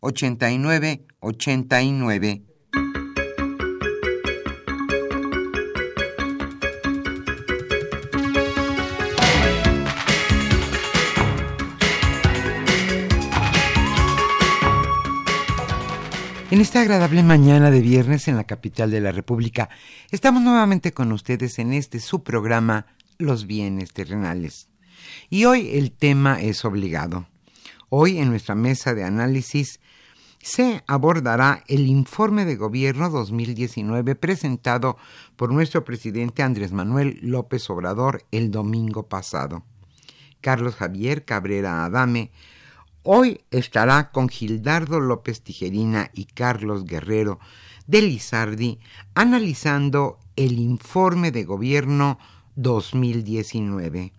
89 89. En esta agradable mañana de viernes en la capital de la República, estamos nuevamente con ustedes en este su programa Los bienes terrenales. Y hoy el tema es obligado. Hoy en nuestra mesa de análisis se abordará el informe de gobierno 2019 presentado por nuestro presidente Andrés Manuel López Obrador el domingo pasado. Carlos Javier Cabrera Adame hoy estará con Gildardo López Tijerina y Carlos Guerrero de Lizardi analizando el informe de gobierno 2019.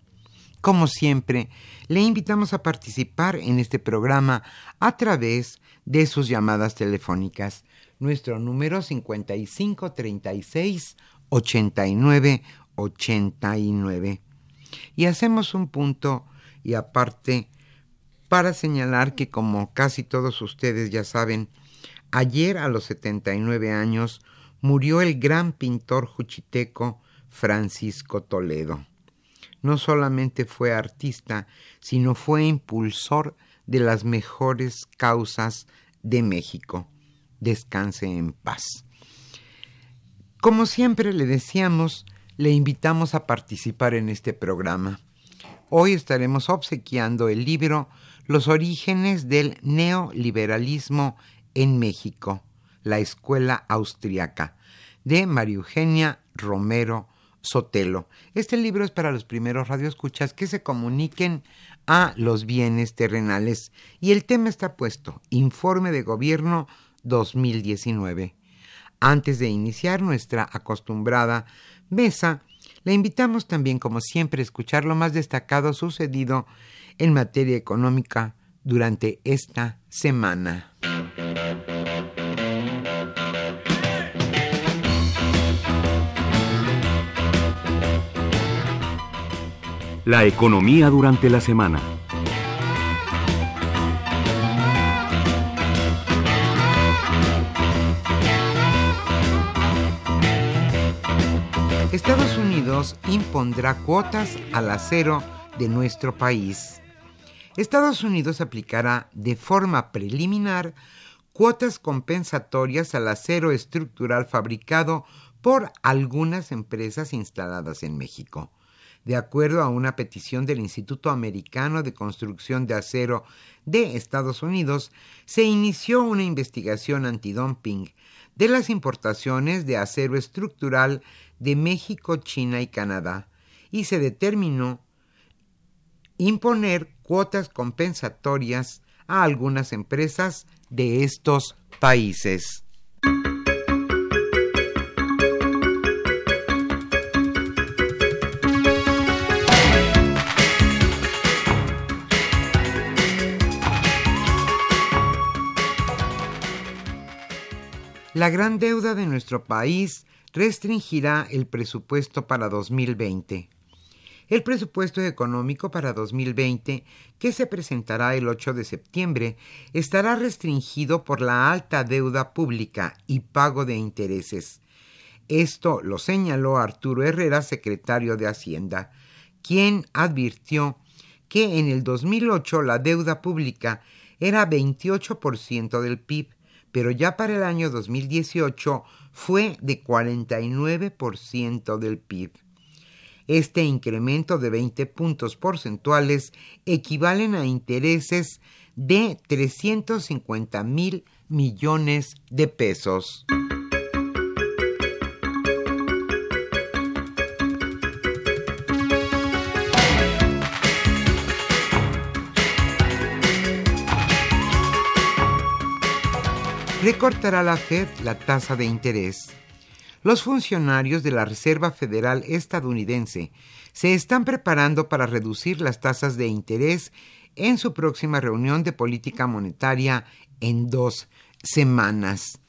Como siempre, le invitamos a participar en este programa a través de sus llamadas telefónicas. Nuestro número 5536 89 89. Y hacemos un punto y aparte para señalar que como casi todos ustedes ya saben, ayer a los 79 años murió el gran pintor juchiteco Francisco Toledo. No solamente fue artista, sino fue impulsor de las mejores causas de México. Descanse en paz. Como siempre le decíamos, le invitamos a participar en este programa. Hoy estaremos obsequiando el libro Los orígenes del neoliberalismo en México, la escuela austriaca, de María Eugenia Romero Sotelo. Este libro es para los primeros radioescuchas que se comuniquen a los bienes terrenales y el tema está puesto, Informe de Gobierno 2019. Antes de iniciar nuestra acostumbrada mesa, le invitamos también, como siempre, a escuchar lo más destacado sucedido en materia económica durante esta semana. La economía durante la semana. Estados Unidos impondrá cuotas al acero de nuestro país. Estados Unidos aplicará de forma preliminar cuotas compensatorias al acero estructural fabricado por algunas empresas instaladas en México de acuerdo a una petición del Instituto Americano de Construcción de Acero de Estados Unidos, se inició una investigación antidumping de las importaciones de acero estructural de México, China y Canadá, y se determinó imponer cuotas compensatorias a algunas empresas de estos países. La gran deuda de nuestro país restringirá el presupuesto para 2020. El presupuesto económico para 2020, que se presentará el 8 de septiembre, estará restringido por la alta deuda pública y pago de intereses. Esto lo señaló Arturo Herrera, secretario de Hacienda, quien advirtió que en el 2008 la deuda pública era 28% del PIB, pero ya para el año 2018 fue de 49% del PIB. Este incremento de 20 puntos porcentuales equivalen a intereses de 350 mil millones de pesos. Recortará la Fed la tasa de interés. Los funcionarios de la Reserva Federal estadounidense se están preparando para reducir las tasas de interés en su próxima reunión de política monetaria en dos semanas.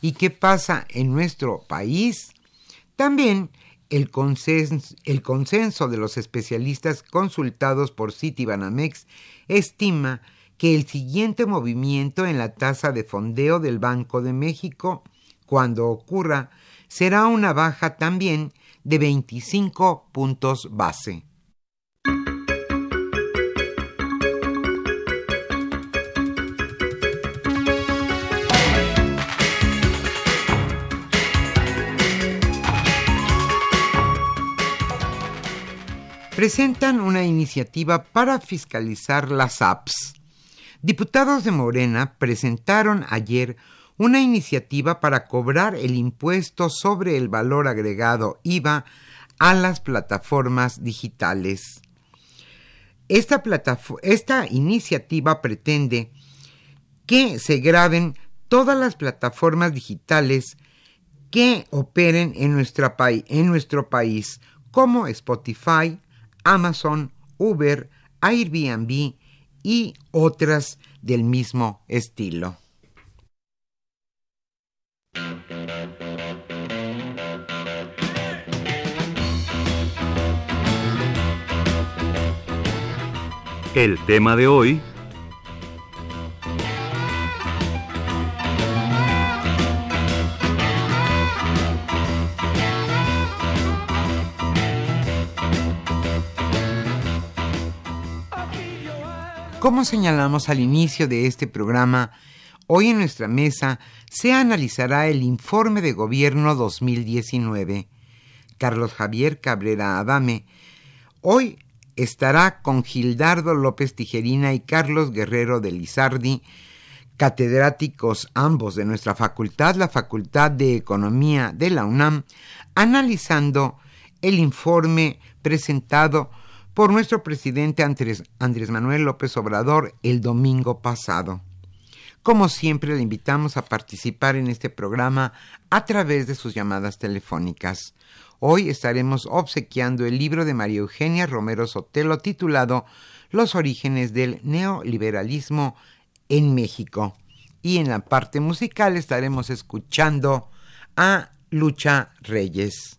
¿Y qué pasa en nuestro país? También el consenso, de los especialistas consultados por Citibanamex estima que el siguiente movimiento en la tasa de fondeo del Banco de México, cuando ocurra, será una baja también de 25 puntos base. Presentan una iniciativa para fiscalizar las apps. Diputados de Morena presentaron ayer una iniciativa para cobrar el impuesto sobre el valor agregado IVA a las plataformas digitales. Esta, iniciativa pretende que se graben todas las plataformas digitales que operen en, en nuestro país, como Spotify, Amazon, Uber, Airbnb y otras del mismo estilo. El tema de hoy Como señalamos al inicio de este programa, hoy en nuestra mesa se analizará el informe de gobierno 2019. Carlos Javier Cabrera Adame hoy estará con Gildardo López Tijerina y Carlos Guerrero de Lizardi, catedráticos ambos de nuestra facultad, la Facultad de Economía de la UNAM, analizando el informe presentado por nuestro presidente Andrés, Manuel López Obrador el domingo pasado. Como siempre, le invitamos a participar en este programa a través de sus llamadas telefónicas. Hoy estaremos obsequiando el libro de María Eugenia Romero Sotelo titulado Los orígenes del neoliberalismo en México. Y en la parte musical estaremos escuchando a Lucha Reyes.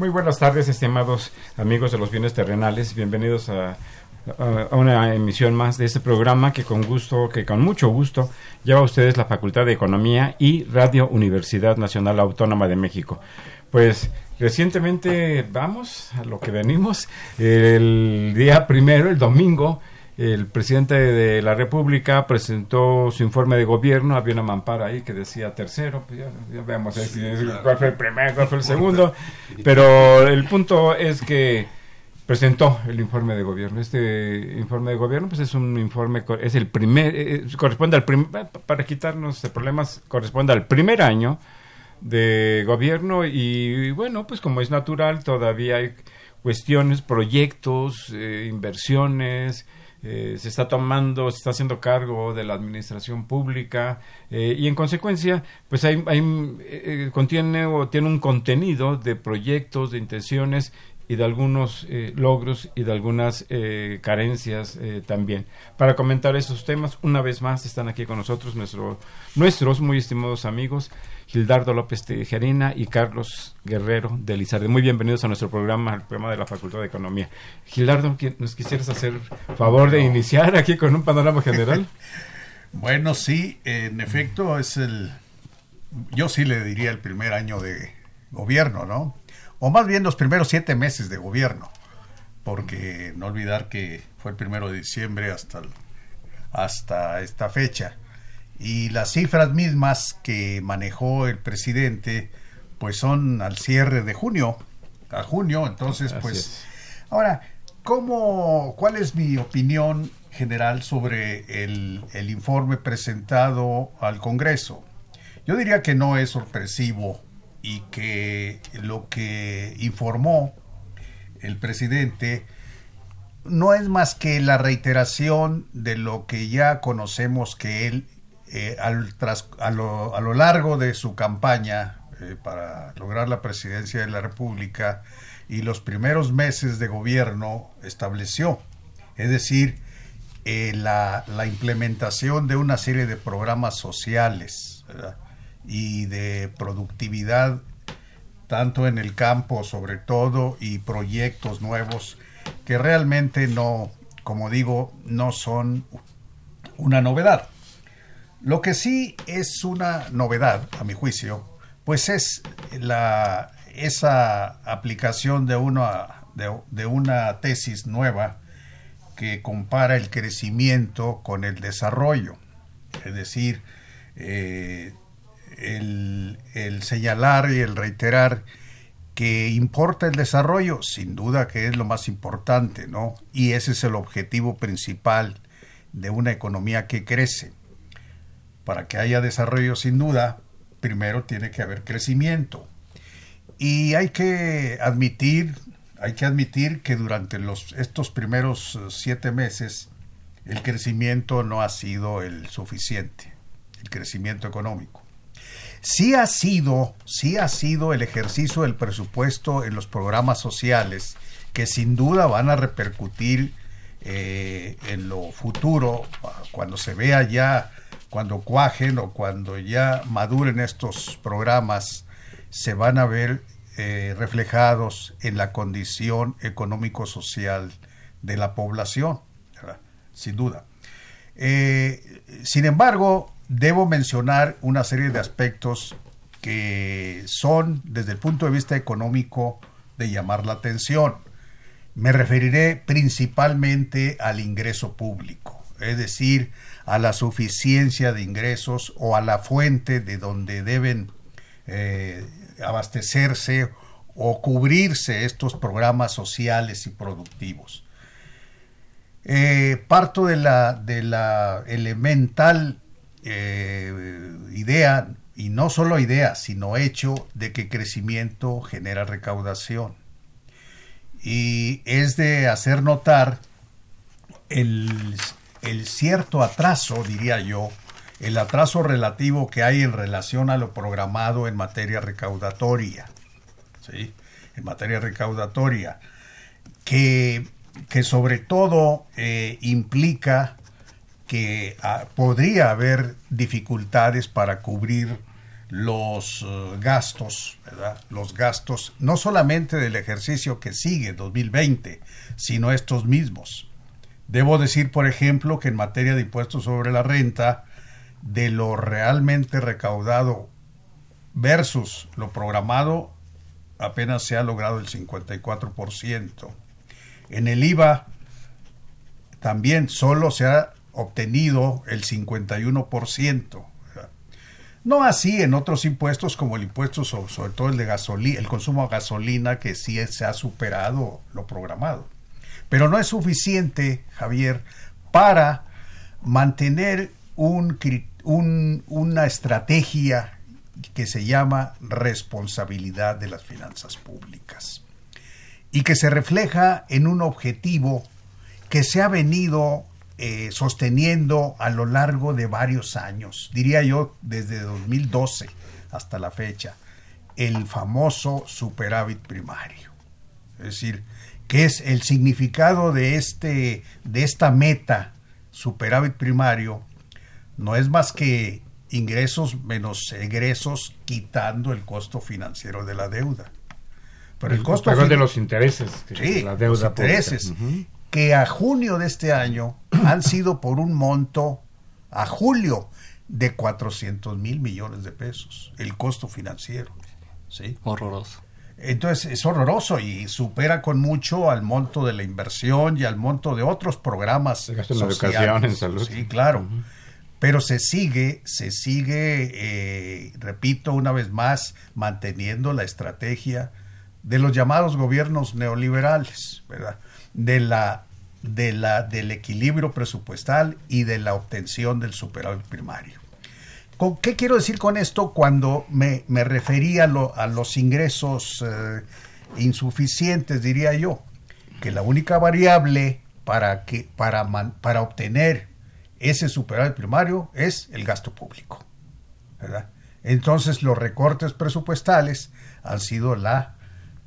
Muy buenas tardes, estimados amigos de los bienes terrenales. Bienvenidos a, una emisión más de este programa que con gusto, que con mucho gusto lleva a ustedes la Facultad de Economía y Radio Universidad Nacional Autónoma de México. Pues recientemente vamos a lo que venimos. El día primero, el domingo, el presidente de la República presentó su informe de gobierno, había una mampara ahí que decía tercero, pues ya, vemos cuál fue el primero, cuál fue el segundo, pero el punto es que presentó el informe de gobierno. Este informe de gobierno pues es un informe, es el primer, eh, eh, corresponde al primer, para quitarnos de problemas, corresponde al primer año de gobierno y, bueno, pues como es natural, todavía hay cuestiones, proyectos, eh, inversiones, eh, se está tomando, se está haciendo cargo de la administración pública eh, y en consecuencia, pues hay, hay contiene o tiene un contenido de proyectos, de intenciones y de algunos logros y de algunas carencias también. Para comentar esos temas, una vez más están aquí con nosotros nuestro, nuestros muy estimados amigos Gildardo López Tejerina y Carlos Guerrero de Lizarde. Muy bienvenidos a nuestro programa, al programa de la Facultad de Economía. Gildardo, ¿nos quisieras hacer favor de iniciar aquí con un panorama general? bueno, sí, en efecto es el, yo sí le diría el primer año de gobierno, ¿no? O más bien los primeros siete meses de gobierno, porque no olvidar que fue el primero de diciembre hasta, hasta esta fecha y las cifras mismas que manejó el presidente pues son al cierre de junio, a junio, entonces pues ahora, ¿cómo, ¿cuál es mi opinión general sobre el, el informe presentado al Congreso? Yo diría que no es sorpresivo y que lo que informó el presidente no es más que la reiteración de lo que ya conocemos que él eh, al, a, lo, a, lo, largo de su campaña eh, para lograr la presidencia de la República y los primeros meses de gobierno estableció, es decir, eh, la, la, implementación de una serie de programas sociales y de productividad, tanto en el campo sobre todo, y proyectos nuevos que realmente no, como digo, no son una novedad. Lo que sí es una novedad, a mi juicio, pues es la, esa aplicación de una, de, una tesis nueva que compara el crecimiento con el desarrollo. Es decir, eh, el, el, señalar y el reiterar que importa el desarrollo, sin duda que es lo más importante, ¿no? Y ese es el objetivo principal de una economía que crece para que haya desarrollo sin duda, primero tiene que haber crecimiento. Y hay que admitir, hay que admitir que durante los, estos primeros eh, siete meses el crecimiento no ha sido el suficiente, el crecimiento económico. Sí ha sido, sí ha sido el ejercicio del presupuesto en los programas sociales que sin duda van a repercutir eh, en lo futuro, cuando se vea ya cuando cuajen o cuando ya maduren estos programas, se van a ver eh, reflejados en la condición económico-social de la población, sin duda. Eh, sin embargo, debo mencionar una serie de aspectos que son, desde el punto de vista económico, de llamar la atención. Me referiré principalmente al ingreso público, es decir, a la suficiencia de ingresos o a la fuente de donde deben eh, abastecerse o cubrirse estos programas sociales y productivos. Eh, parto de la, de la elemental eh, idea, y no solo idea, sino hecho de que crecimiento genera recaudación. y es de hacer notar el, el cierto atraso, diría yo, el atraso relativo que hay en relación a lo programado en materia recaudatoria. ¿sí? En materia recaudatoria. Que, que sobre todo eh, implica que ah, podría haber dificultades para cubrir los eh, gastos, ¿verdad? Los gastos no solamente del ejercicio que sigue, 2020, sino estos mismos. Debo decir, por ejemplo, que en materia de impuestos sobre la renta, de lo realmente recaudado versus lo programado, apenas se ha logrado el 54%. En el IVA también solo se ha obtenido el 51%. No así en otros impuestos como el impuesto sobre, todo el de gasolina, el consumo de gasolina que sí se ha superado lo programado. Pero no es suficiente, Javier, para mantener un, una estrategia que se llama responsabilidad de las finanzas públicas y que se refleja en un objetivo que se ha venido eh, sosteniendo a lo largo de varios años, diría yo desde 2012 hasta la fecha, el famoso superávit primario. Es decir, que es el significado de, este, de esta meta superávit primario, no es más que ingresos menos egresos quitando el costo financiero de la deuda. Pero el, costo de los intereses, sí, la deuda los intereses, que a junio de este año han sido por un monto, a julio, de 400 mil millones de pesos, el costo financiero. ¿sí? Horroroso. Entonces es horroroso y supera con mucho al monto de la inversión y al monto de otros programas sociales. En educación, en salud. Sí, claro. Pero se sigue, se sigue, eh, repito una vez más, manteniendo la estrategia de los llamados gobiernos neoliberales, ¿verdad? De la, de la, del equilibrio presupuestal y de la obtención del superávit primario. ¿Con ¿Qué quiero decir con esto cuando me, me refería a, los ingresos eh, insuficientes, diría yo? Que la única variable para, que, para, para obtener ese superávit primario es el gasto público. ¿verdad? Entonces los recortes presupuestales han sido la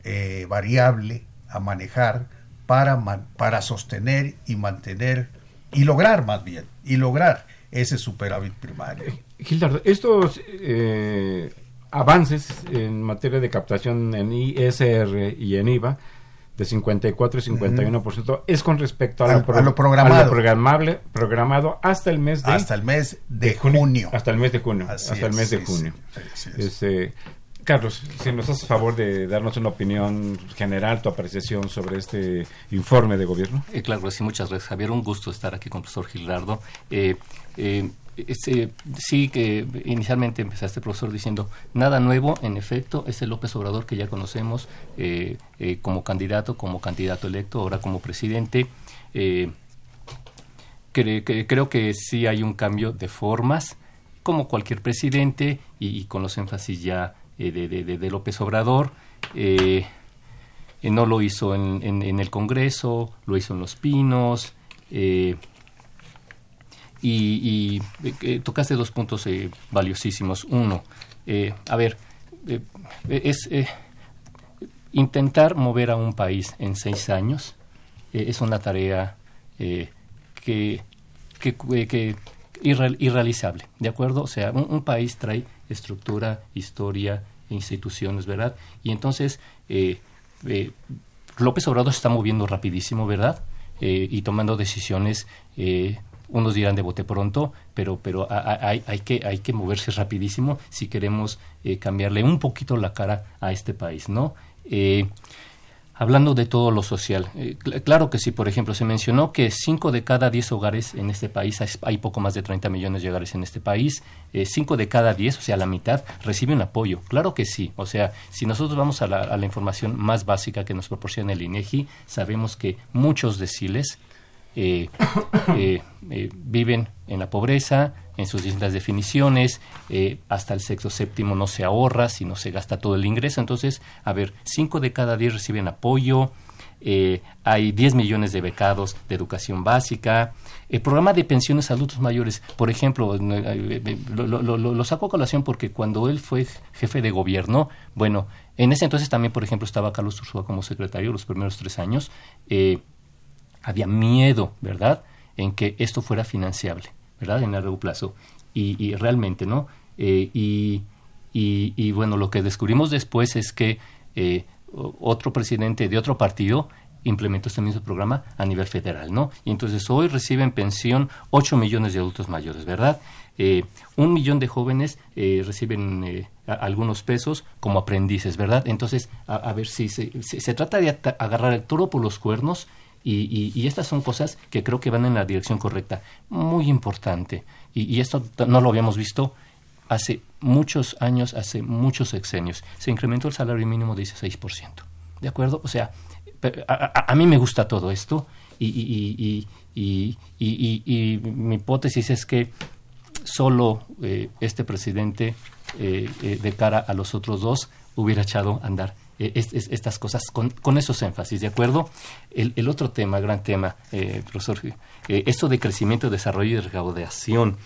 eh, variable a manejar para, para sostener y mantener y lograr más bien, y lograr ese superávit primario. Gildardo, estos eh, avances en materia de captación en ISR y en IVA de 54 y 51% es con respecto a, lo, programado. programable, programado hasta el mes de hasta el mes de, junio, hasta el mes de junio hasta el mes de junio este, Carlos, si nos haces favor de darnos una opinión general, tu apreciación sobre este informe de gobierno. Eh, claro, sí, muchas gracias, Javier. Un gusto estar aquí con el profesor Gilardo. Eh, eh, este, sí que inicialmente empezaste, profesor, diciendo nada nuevo, en efecto, es el López Obrador que ya conocemos como candidato, como candidato electo, ahora como presidente. creo que sí hay un cambio de formas, como cualquier presidente, y con los énfasis ya eh, de, López Obrador. Eh, eh, no lo hizo en, el Congreso, lo hizo en Los Pinos. Y, tocaste dos puntos valiosísimos. Uno, a ver, es intentar mover a un país en seis años es una tarea que, que, irrealizable, ¿de acuerdo? O sea, un país trae estructura, historia instituciones, ¿verdad? Y entonces eh, eh, López Obrador se está moviendo rapidísimo, ¿verdad? Eh, y tomando decisiones, unos dirán de bote pronto, pero, pero hay, hay, que, hay que moverse rapidísimo si queremos cambiarle un poquito la cara a este país, ¿no? Hablando de todo lo social, eh, claro que sí, por ejemplo, se mencionó que 5 de cada 10 hogares en este país, hay poco más de 30 millones de hogares en este país, 5 eh, de cada 10, o sea, la mitad, reciben apoyo. Claro que sí, o sea, si nosotros vamos a la, a la información más básica que nos proporciona el INEGI, sabemos que muchos deciles viven en la pobreza, en sus distintas definiciones, hasta el sexo séptimo no se ahorra, sino se gasta todo el ingreso. Entonces, a ver, cinco de cada diez reciben apoyo, eh, hay 10 millones de becados de educación básica, el programa de pensiones a adultos mayores, por ejemplo, eh, eh, lo, saco a colación porque cuando él fue jefe de gobierno, bueno, en ese entonces también, por ejemplo, estaba Carlos Ursúa como secretario los primeros tres años, había miedo, ¿verdad?, en que esto fuera financiable, ¿verdad?, en largo plazo. Y, realmente, ¿no? y, y, bueno, lo que descubrimos después es que otro presidente de otro partido implementó este mismo programa a nivel federal, ¿no? Y entonces hoy reciben pensión 8 millones de adultos mayores, ¿verdad? Eh, un millón de jóvenes eh, reciben eh, algunos pesos como aprendices, ¿verdad? Entonces, a, ver si se, trata de agarrar el toro por los cuernos y, y, estas son cosas que creo que van en la dirección correcta. Muy importante. Y, y esto no lo habíamos visto hace muchos años, hace muchos sexenios, se incrementó el salario mínimo de 16%. ¿De acuerdo? O sea, a, mí me gusta todo esto y, mi hipótesis es que solo eh, este presidente, eh, eh, de cara a los otros dos, hubiera echado a andar estas cosas con, con, esos énfasis, ¿de acuerdo? El, otro tema, gran tema, profesor, esto de crecimiento, desarrollo y recaudación.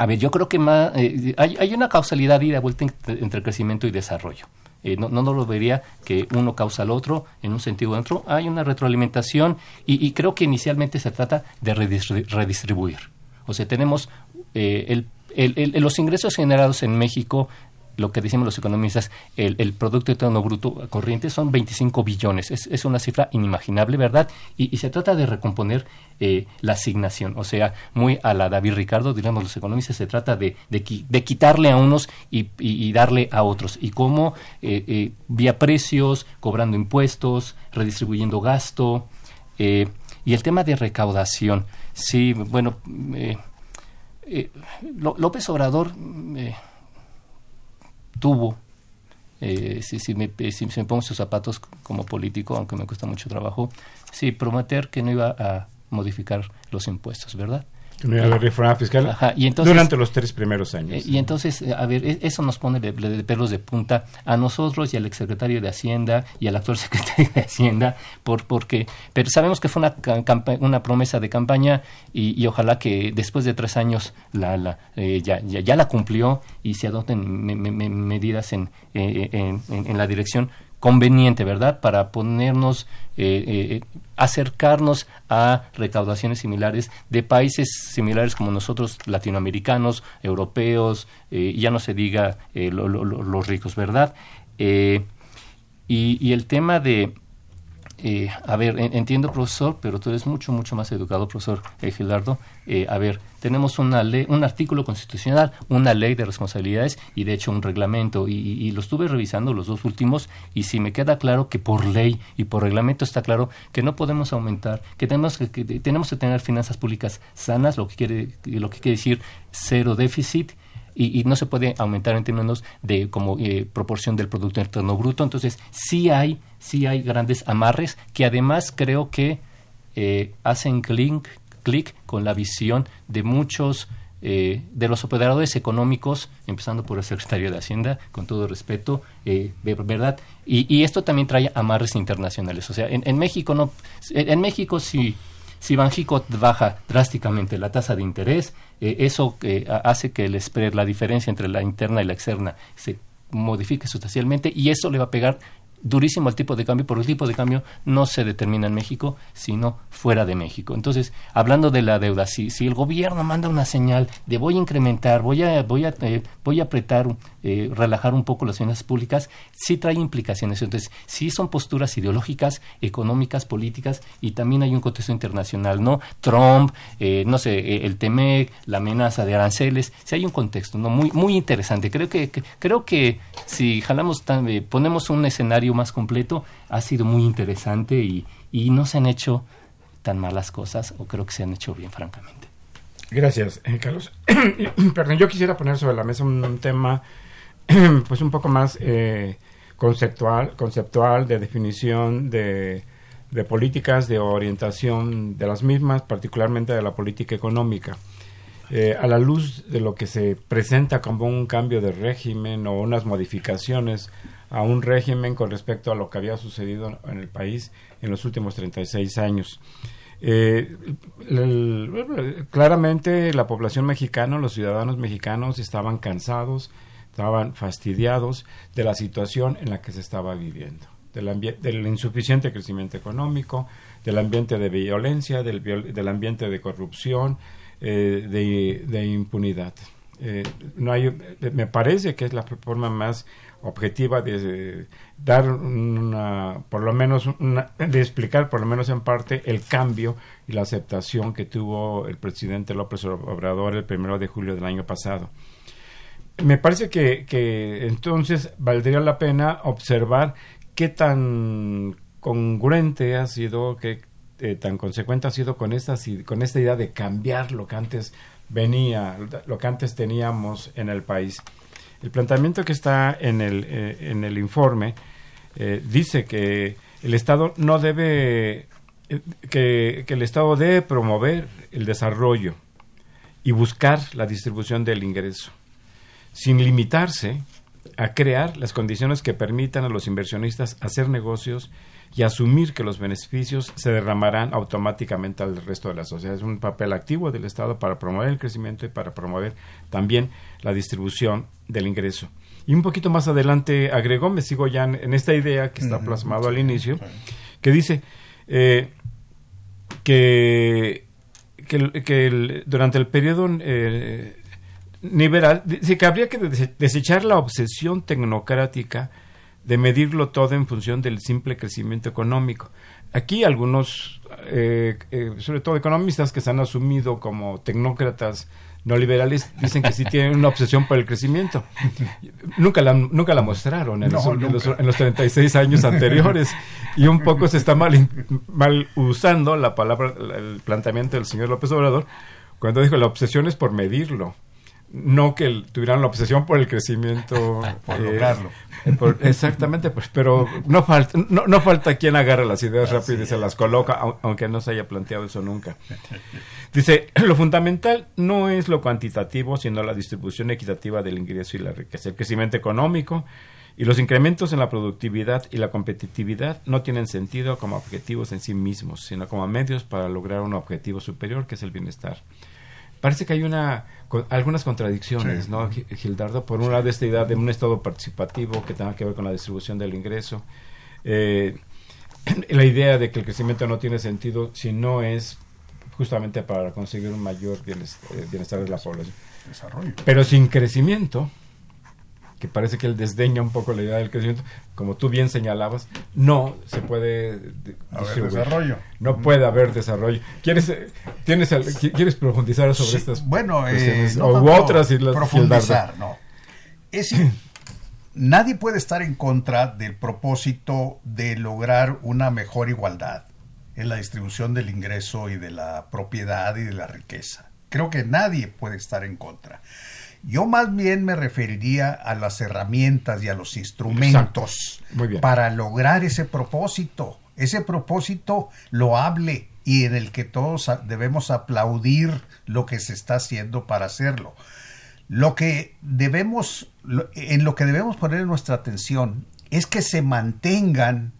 A ver, yo creo que más, eh, hay, una causalidad de vuelta entre crecimiento y desarrollo. Eh, no, no, lo vería que uno causa al otro en un sentido u otro. Hay una retroalimentación y, creo que inicialmente se trata de redistribuir. O sea, tenemos eh, los ingresos generados en México lo que decimos los economistas, el, Producto Interno Bruto corriente son 25 billones. Es, es una cifra inimaginable, ¿verdad? Y, se trata de recomponer eh, la asignación. O sea, muy a la David Ricardo, diríamos los economistas, se trata de, de, quitarle a unos y, darle a otros. Y cómo, eh, eh, vía precios, cobrando impuestos, redistribuyendo gasto. y el tema de recaudación. Sí, bueno, López Obrador tuvo, eh, si, si, me, si, me, pongo sus zapatos como político, aunque me cuesta mucho trabajo, sí, prometer que no iba a modificar los impuestos, ¿verdad? No iba a haber reforma fiscal durante los tres primeros años. y entonces, a ver, e, eso nos pone de, pelos de punta a nosotros y al exsecretario de Hacienda y al actual secretario de Hacienda, por, porque, pero sabemos que fue una, una promesa de campaña y, ojalá que después de tres años la, la eh, ya, ya, la cumplió y se adopten medidas en, eh, en, en la dirección conveniente, ¿verdad? Para ponernos, eh, eh, acercarnos a recaudaciones similares de países similares como nosotros, latinoamericanos, europeos, eh, ya no se diga los ricos, ¿verdad? y, y, el tema de, eh, a ver, entiendo, profesor, pero tú eres mucho, mucho más educado, profesor eh, Gilardo. Eh, a ver, tenemos una ley, un artículo constitucional, una ley de responsabilidades y, de hecho, un reglamento. Y, y, lo estuve revisando los dos últimos y si me queda claro que por ley y por reglamento está claro que no podemos aumentar, que tenemos que, tenemos que tener finanzas públicas sanas, lo que quiere, lo que quiere decir cero déficit y, no se puede aumentar en términos de como eh, proporción del Producto Interno Bruto. Entonces, sí hay, sí hay grandes amarres que además creo que eh, hacen clic, clic con la visión de muchos eh, de los operadores económicos, empezando por el secretario de Hacienda, con todo respeto, ¿verdad? Y, esto también trae amarres internacionales. O sea, en, en México no, en, México sí si Banjico baja drásticamente la tasa de interés, eh, eso eh, hace que el spread, la diferencia entre la interna y la externa, se modifique sustancialmente y eso le va a pegar durísimo el tipo de cambio, porque el tipo de cambio no se determina en México, sino fuera de México. Entonces, hablando de la deuda, si, si el gobierno manda una señal de voy a incrementar, voy a, voy a, eh, voy a apretar, eh, relajar un poco las finanzas públicas, sí trae implicaciones. Entonces, sí son posturas ideológicas, económicas, políticas, y también hay un contexto internacional, ¿no? Trump, eh, no sé, el TEMEC, la amenaza de aranceles, sí hay un contexto, ¿no? Muy, muy interesante. Creo que, creo que si jalamos, ponemos un escenario más completo, ha sido muy interesante y, y no se han hecho tan malas cosas, o creo que se han hecho bien, francamente. Gracias, eh, Carlos. Perdón, yo quisiera poner sobre la mesa un, tema pues un poco más eh, conceptual, conceptual, de definición de, de políticas de orientación de las mismas, particularmente de la política económica. Eh, a la luz de lo que se presenta como un cambio de régimen o unas modificaciones a un régimen con respecto a lo que había sucedido en el país en los últimos 36 años. Eh, claramente la población mexicana, los ciudadanos mexicanos estaban cansados, estaban fastidiados de la situación en la que se estaba viviendo, del, del insuficiente crecimiento económico, del ambiente de violencia, del, del ambiente de corrupción, eh, de, impunidad. Eh, no hay, me parece que es la forma más objetiva de, dar una, por lo menos, de explicar por lo menos en parte el cambio y la aceptación que tuvo el presidente López Obrador el primero de julio del año pasado. Me parece que, que entonces valdría la pena observar qué tan congruente ha sido, qué eh, tan consecuente ha sido con esta, con esta idea de cambiar lo que antes venía, lo que antes teníamos en el país. El planteamiento que está en el, eh, en el informe eh, dice que el Estado no debe, eh, que, que el Estado debe promover el desarrollo y buscar la distribución del ingreso, sin limitarse a crear las condiciones que permitan a los inversionistas hacer negocios y asumir que los beneficios se derramarán automáticamente al resto de la sociedad. Es un papel activo del Estado para promover el crecimiento y para promover también la distribución del ingreso. Y un poquito más adelante agregó, me sigo ya en, esta idea que está plasmado al inicio, que dice eh, que, que, durante el periodo eh, liberal, dice que habría que desechar la obsesión tecnocrática de medirlo todo en función del simple crecimiento económico. Aquí algunos, eh, eh, sobre todo economistas que se han asumido como tecnócratas no liberales, dicen que sí tienen una obsesión por el crecimiento. Nunca la, nunca la mostraron en, los, en, los, 36 años anteriores y un poco se está mal, mal usando la palabra, el planteamiento del señor López Obrador cuando dijo la obsesión es por medirlo no que tuvieran la obsesión por el crecimiento. por lograrlo. Eh, exactamente, pues, pero no falta, no, no, falta quien agarre las ideas rápidas y se las coloca, aunque no se haya planteado eso nunca. Dice, lo fundamental no es lo cuantitativo, sino la distribución equitativa del ingreso y la riqueza. El crecimiento económico y los incrementos en la productividad y la competitividad no tienen sentido como objetivos en sí mismos, sino como medios para lograr un objetivo superior, que es el bienestar parece que hay una algunas contradicciones, ¿no, Gildardo? Por un lado, esta idea de un Estado participativo que tenga que ver con la distribución del ingreso, eh, la idea de que el crecimiento no tiene sentido si no es justamente para conseguir un mayor eh, bienestar, de la población. Pero sin crecimiento, que parece que él desdeña un poco la idea del crecimiento, como tú bien señalabas, no se puede haber desarrollo. No puede haber desarrollo. ¿Quieres, tienes, ¿quieres profundizar sobre estas bueno, eh, o otras y las, profundizar, no. Es, nadie puede estar en contra del propósito de lograr una mejor igualdad en la distribución del ingreso y de la propiedad y de la riqueza. Creo que nadie puede estar en contra. Yo más bien me referiría a las herramientas y a los instrumentos para lograr ese propósito, ese propósito loable y en el que todos debemos aplaudir lo que se está haciendo para hacerlo. Lo que debemos, en lo que debemos poner nuestra atención es que se mantengan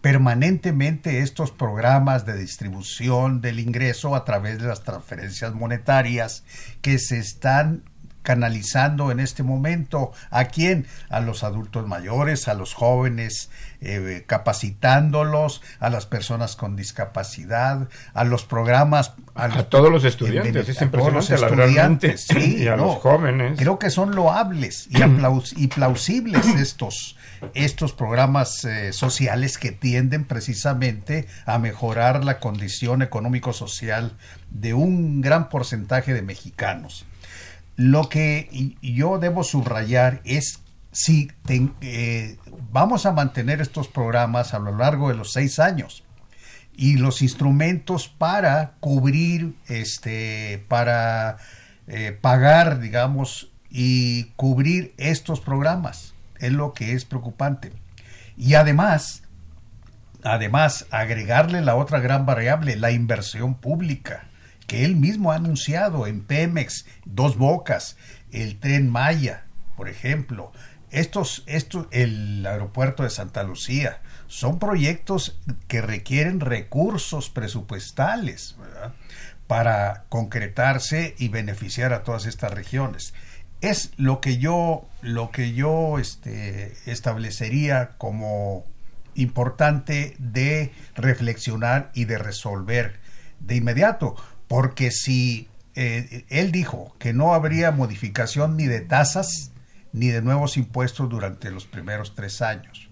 permanentemente estos programas de distribución del ingreso a través de las transferencias monetarias que se están canalizando en este momento. A quién a los adultos mayores a los jóvenes eh, capacitándolos a las personas con discapacidad a los programas a, todos los estudiantes es impresionante y a los jóvenes. creo que son loables y, plausibles estos estos programas eh, sociales que tienden precisamente a mejorar la condición económico social de un gran porcentaje de mexicanos lo que yo debo subrayar es si eh, vamos a mantener estos programas a lo largo de los seis años y los instrumentos para cubrir, este, para eh, pagar, digamos, y cubrir estos programas. Es lo que es preocupante. Y además, además agregarle la otra gran variable, la inversión pública, que él mismo ha anunciado en Pemex, Dos Bocas, el tren Maya, por ejemplo, estos, el aeropuerto de Santa Lucía, son proyectos que requieren recursos presupuestales para concretarse y beneficiar a todas estas regiones. Es lo que yo, lo que yo este, establecería como importante de reflexionar y de resolver de inmediato, porque si eh, él dijo que no habría modificación ni de tasas ni de nuevos impuestos durante los primeros tres años,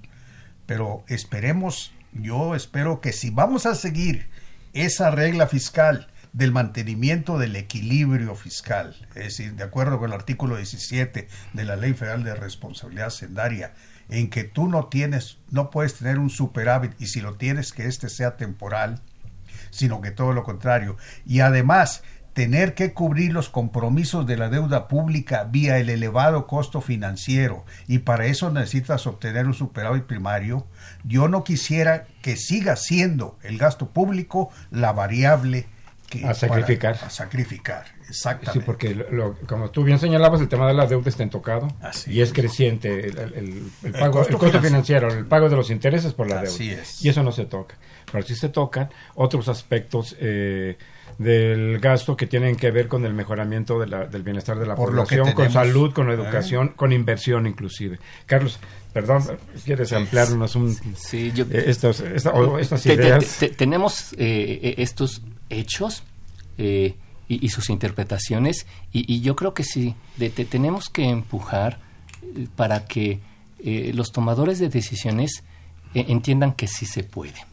pero esperemos, yo espero que si vamos a seguir esa regla fiscal del mantenimiento del equilibrio fiscal, es decir, de acuerdo con el artículo 17 de la Ley Federal de Responsabilidad Sendaria, en que tú no tienes, no puedes tener un superávit y si lo tienes que este sea temporal, sino que todo lo contrario. Y además, tener que cubrir los compromisos de la deuda pública vía el elevado costo financiero y para eso necesitas obtener un superávit primario, yo no quisiera que siga siendo el gasto público la variable que a sacrificar. a sacrificar, exactamente. Sí, porque lo, como tú bien señalabas, el tema de la deuda está en tocado y es, creciente el, el, pago, el costo, financiero, el pago de los intereses por la Así deuda. Es. Y eso no se toca. Pero sí se tocan otros aspectos eh, del gasto que tienen que ver con el mejoramiento de la, del bienestar de la Por población, con salud, con ¿eh? educación, con inversión inclusive. Carlos, perdón, ¿quieres ampliarnos un, sí, yo, eh, estos, esta, o estas ideas? Te, te, tenemos eh, estos hechos y, sus interpretaciones y, y, yo creo que sí, de, te, tenemos que empujar para que los tomadores de decisiones entiendan que sí se puede.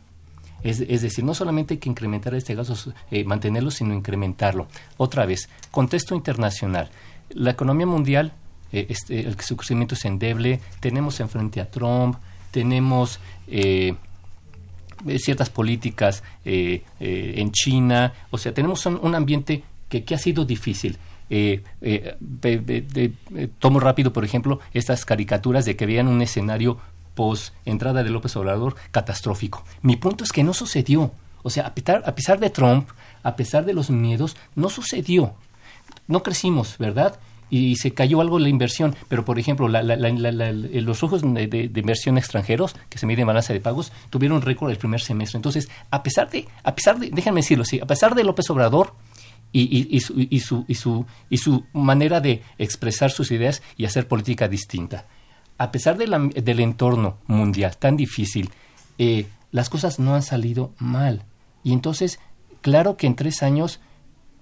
Es, es, decir, no solamente hay que incrementar este gasto, eh, mantenerlo, sino incrementarlo. Otra vez, contexto internacional. La economía mundial, eh, este, el, su crecimiento es endeble, tenemos enfrente a Trump, tenemos eh, ciertas políticas en China, o sea, tenemos un, ambiente que, que, ha sido difícil. Eh, eh, tomo rápido, por ejemplo, estas caricaturas de que vean un escenario post entrada de López Obrador catastrófico. Mi punto es que no sucedió. O sea, a pesar de Trump, a pesar de los miedos, no sucedió. No crecimos, ¿verdad? Y se cayó algo la inversión, pero por ejemplo, la, la, la, los flujos de, inversión extranjeros, que se miden en balanza de pagos, tuvieron récord el primer semestre. Entonces, a pesar de, a pesar de, déjenme decirlo así, a pesar de López Obrador, y, su, y, su, y, su, y su manera de expresar sus ideas y hacer política distinta a pesar de del entorno mundial tan difícil, eh, las cosas no han salido mal. Y entonces, claro que en tres años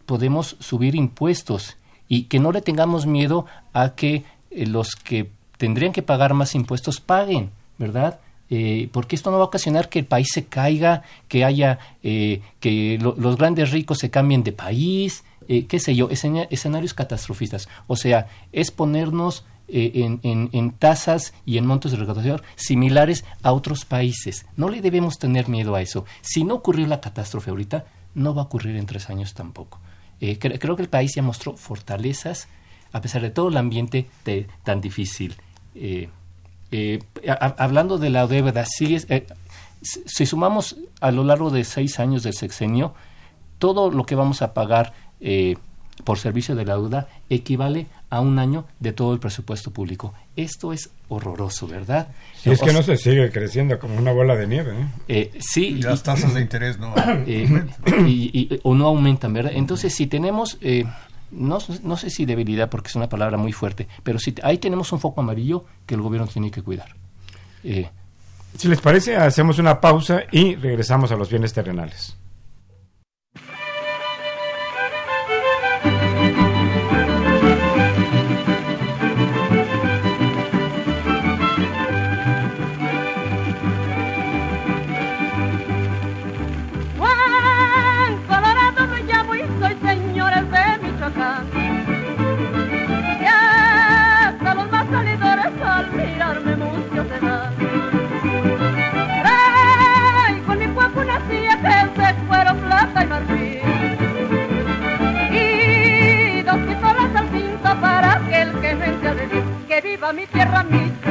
podemos subir impuestos y que no le tengamos miedo a que eh, los que tendrían que pagar más impuestos paguen, ¿verdad? Eh, porque esto no va a ocasionar que el país se caiga, que haya, eh, que lo, los grandes ricos se cambien de país, eh, qué sé yo, escenarios catastrofistas. O sea, es ponernos en, en, en, tasas y en montos de recaudación similares a otros países. No le debemos tener miedo a eso. Si no ocurrió la catástrofe ahorita, no va a ocurrir en tres años tampoco. Eh, cre creo que el país ya mostró fortalezas a pesar de todo el ambiente tan difícil. Eh, eh, a, hablando de la deuda, sí es, si sumamos a lo largo de seis años del sexenio, todo lo que vamos a pagar por servicio de la deuda equivale a un año de todo el presupuesto público. Esto es horroroso, ¿verdad? Si es que no se sigue creciendo como una bola de nieve. ¿eh? Eh, sí. Y las tasas de interés no eh, y, y, o no aumentan, ¿verdad? Entonces, si tenemos, no, no sé si debilidad, porque es una palabra muy fuerte, pero si ahí tenemos un foco amarillo que el gobierno tiene que cuidar. si les parece, hacemos una pausa y regresamos a los bienes terrenales. Mi tierra Michoacán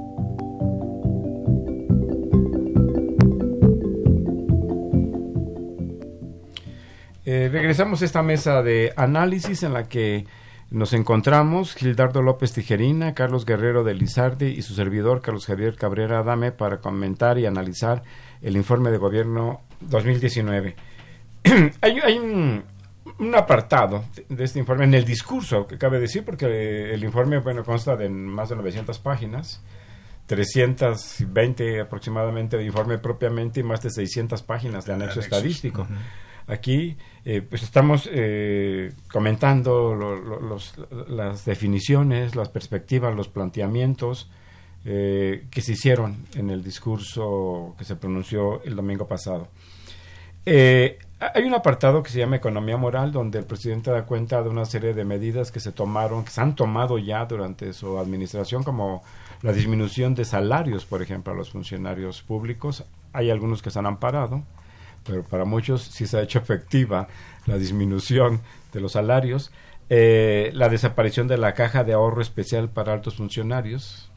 Eh, regresamos a esta mesa de análisis en la que nos encontramos Gildardo López Tijerina, Carlos Guerrero de Lizardi y su servidor Carlos Javier Cabrera Adame para comentar y analizar el informe de gobierno 2019. hay hay un, un apartado de este informe en el discurso, que cabe decir, porque el informe bueno, consta de más de 900 páginas, 320 aproximadamente de informe propiamente y más de 600 páginas de anexo estadístico. Aquí eh, pues estamos eh, comentando lo- lo- los- las definiciones, las perspectivas, los planteamientos eh, que se hicieron en el discurso que se pronunció el domingo pasado. Eh, hay un apartado que se llama Economía Moral, donde el presidente da cuenta de una serie de medidas que se tomaron, que se han tomado ya durante su administración, como la disminución de salarios, por ejemplo, a los funcionarios públicos. Hay algunos que se han amparado, pero para muchos sí se ha hecho efectiva la disminución de los salarios. Eh, la desaparición de la caja de ahorro especial para altos funcionarios.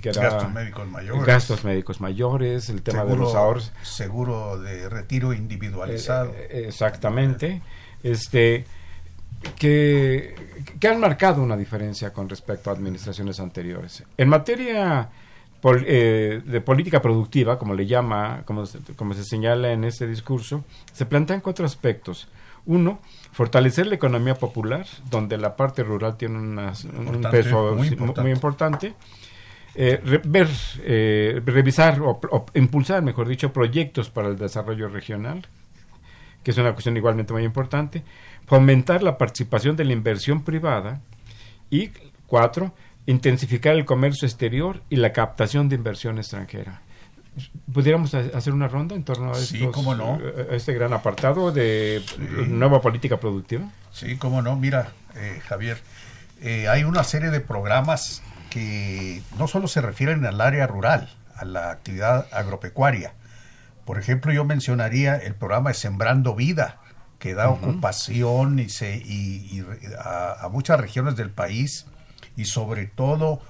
que- era- Gastos médicos mayores. gastos médicos mayores, el tema de seguro, los ahorros. seguro de retiro individualizado. Eh, eh, exactamente. Este que, que han marcado una diferencia con respecto a administraciones anteriores. En materia pol- eh, de política productiva, como le llama, como se, como se señala en este discurso, se plantean cuatro aspectos. Uno, fortalecer la economía popular, donde la parte rural tiene unas- un peso muy importante. muy importante. Eh, re- ver, eh, revisar o, o impulsar, mejor dicho, proyectos para el desarrollo regional, que es una cuestión igualmente muy importante, fomentar la participación de la inversión privada y cuatro, intensificar el comercio exterior y la captación de inversión extranjera. ¿Pudiéramos ha- hacer una ronda en torno a, Sí, cómo no. eh, a este gran apartado de nueva política productiva? Sí, cómo no. Mira, eh, Javier, eh, hay una serie de programas que no solo se refieren al área rural, a la actividad agropecuaria. Por ejemplo, yo mencionaría el programa de Sembrando Vida, que da ocupación y se, y, y re- a, a muchas regiones del país y sobre todo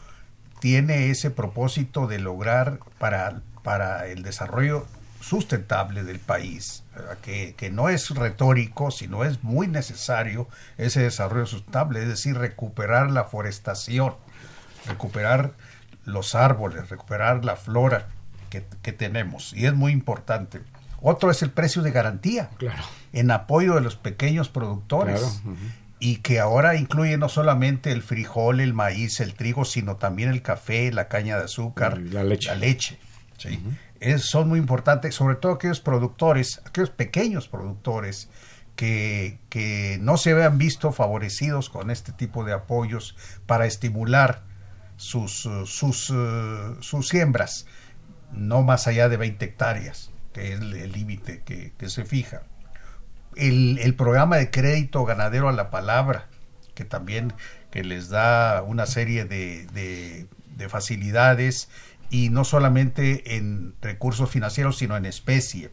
tiene ese propósito de lograr para, para el desarrollo sustentable del país, que, que no es retórico, sino es muy necesario ese desarrollo sustentable, es decir, recuperar la forestación, recuperar los árboles, recuperar la flora que, que tenemos, y es muy importante. Otro es el precio de garantía, Claro. en apoyo de los pequeños productores. Claro. Y que ahora incluye no solamente el frijol, el maíz, el trigo, sino también el café, la caña de azúcar, la leche. leche, ¿sí? es, son muy importantes, sobre todo aquellos productores, aquellos pequeños productores que, que no se vean visto favorecidos con este tipo de apoyos para estimular sus, uh, sus, uh, sus siembras, no más allá de 20 hectáreas, que es el límite que, que, se fija. El, el, programa de crédito ganadero a la palabra, que también que les da una serie de, de, de facilidades y no solamente en recursos financieros, sino en especie.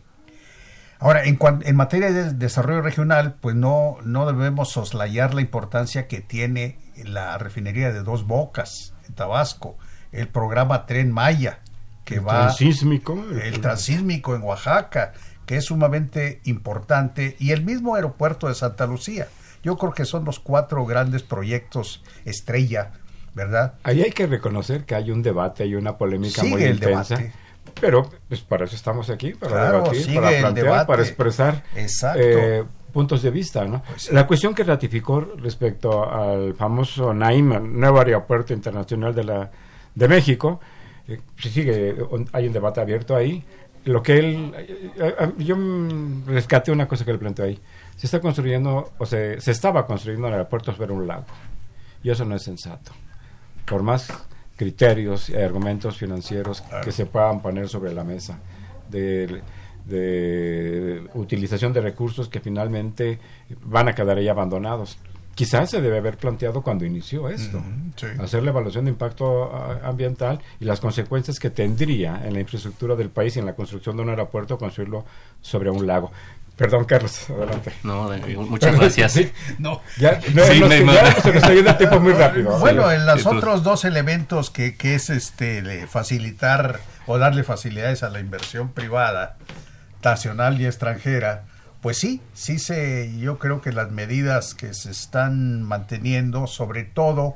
Ahora, en, en, materia de desarrollo regional, pues no, no debemos soslayar la importancia que tiene la refinería de Dos Bocas, en Tabasco, el programa Tren Maya, que el va... Transísmico. El transísmico en Oaxaca, que es sumamente importante, y el mismo aeropuerto de Santa Lucía. Yo creo que son los cuatro grandes proyectos estrella, ¿verdad? Ahí hay que reconocer que hay un debate, hay una polémica Sigue muy el intensa. debate. Pero pues para eso estamos aquí, para Claro, debatir, para plantear, para expresar eh, puntos de vista, ¿no? Pues sí. La cuestión que ratificó respecto al famoso NAIM, Nuevo Aeropuerto Internacional de la de México, eh, sí sigue, hay un debate abierto ahí. Lo que él, eh, eh, yo mm, rescaté una cosa que él planteó ahí. Se está construyendo, o se, se estaba construyendo un aeropuerto sobre un lago. Y eso no es sensato. Por más criterios y argumentos financieros que se puedan poner sobre la mesa de, de utilización de recursos que finalmente van a quedar ahí abandonados. Quizás se debe haber planteado cuando inició esto, sí. hacer la evaluación de impacto ah, ambiental y las consecuencias que tendría en la infraestructura del país y en la construcción de un aeropuerto construirlo sobre un lago. Perdón, Carlos, adelante. No, de- muchas gracias. Sí, No. ya, no, Sí, nos- me- ya me- se nos está yendo el tiempo muy rápido. Bueno, en los otros dos elementos que, que es este facilitar o darle facilidades a la inversión privada, nacional y extranjera, pues sí, sí se, yo creo que las medidas que se están manteniendo, sobre todo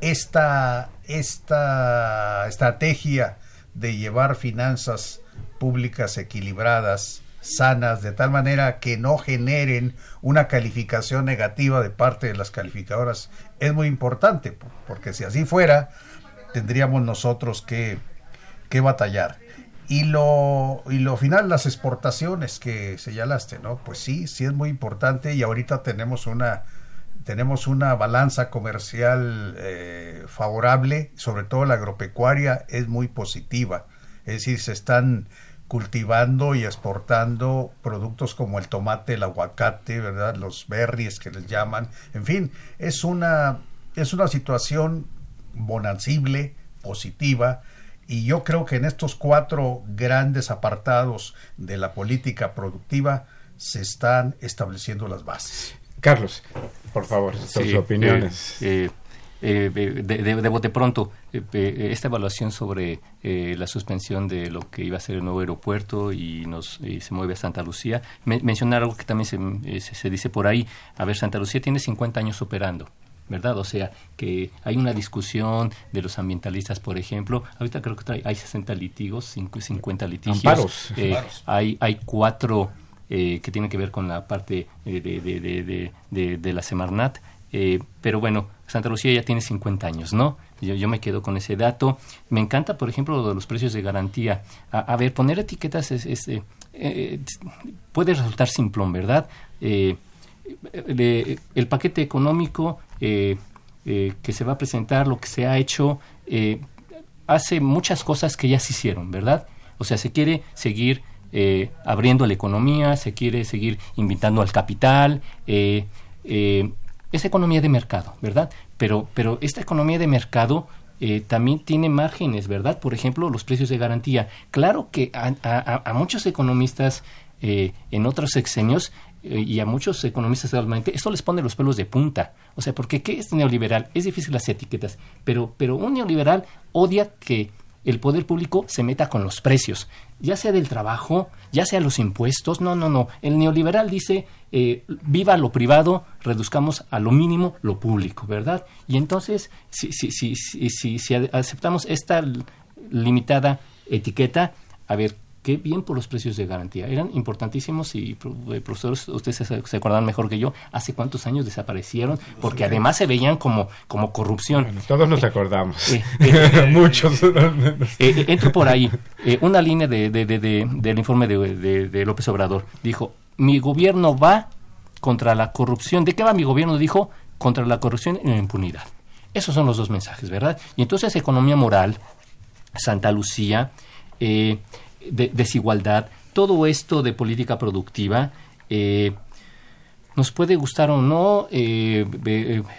esta, esta estrategia de llevar finanzas públicas equilibradas, sanas, de tal manera que no generen una calificación negativa de parte de las calificadoras, es muy importante, po- porque si así fuera, tendríamos nosotros que, que batallar. Y lo, y lo final, las exportaciones que señalaste, ¿no? Pues sí, sí es muy importante y ahorita tenemos una, tenemos una balanza comercial eh, favorable, sobre todo la agropecuaria es muy positiva. Es decir, se están cultivando y exportando productos como el tomate, el aguacate, ¿verdad? Los berries que les llaman. En fin, es una, es una situación bonancible, positiva, y yo creo que en estos cuatro grandes apartados de la política productiva se están estableciendo las bases. Carlos, por favor, sus Sí, opiniones. eh, eh, eh, de, de- de bote pronto, eh, eh, esta evaluación sobre eh, la suspensión de lo que iba a ser el nuevo aeropuerto y nos y se mueve a Santa Lucía, me- mencionar algo que también se, eh, se- se dice por ahí. A ver, Santa Lucía tiene 50 años operando. ¿Verdad? O sea, que hay una discusión de los ambientalistas, por ejemplo. Ahorita creo que hay 60 litigios, cincu- 50 litigios. Amparos. Eh, Amparos. hay, hay cuatro eh, que tienen que ver con la parte eh, de, de, de, de, la Semarnat. Eh, pero bueno, Santa Lucía ya tiene 50 años, ¿no? Yo, yo me quedo con ese dato. Me encanta, por ejemplo, lo de los precios de garantía. A, a ver, poner etiquetas es, es, eh, eh, puede resultar simplón, ¿verdad? El paquete económico eh, eh, que se va a presentar, lo que se ha hecho, eh, hace muchas cosas que ya se hicieron, ¿verdad? O sea, se quiere seguir abriendo la economía, se quiere seguir invitando al capital, es economía de mercado, ¿verdad? Pero, pero esta economía de mercado eh, también tiene márgenes, ¿verdad? Por ejemplo, los precios de garantía. Claro que a, muchos economistas en otros sexenios y a muchos economistas realmente, esto les pone los pelos de punta. O sea, porque ¿qué es neoliberal? Es difícil las etiquetas, pero, pero un neoliberal odia que el poder público se meta con los precios, ya sea del trabajo, ya sea los impuestos. No, no, no. El neoliberal dice, eh, viva lo privado, reduzcamos a lo mínimo lo público, ¿verdad? Y entonces, si, si, si, si, aceptamos esta limitada etiqueta, a ver, qué bien por los precios de garantía. Eran importantísimos y, eh, profesores, ustedes se, acuerdan mejor que yo, hace cuántos años desaparecieron, porque además se veían como, como corrupción. todos nos acordamos. Muchos. entro por ahí. una línea de, del informe de López Obrador. Dijo, mi gobierno va contra la corrupción. ¿De qué va mi gobierno? Dijo, contra la corrupción y la impunidad. Esos son los dos mensajes, ¿verdad? Y entonces economía moral, Santa Lucía, eh, desigualdad, todo esto de política productiva, eh, nos puede gustar o no eh,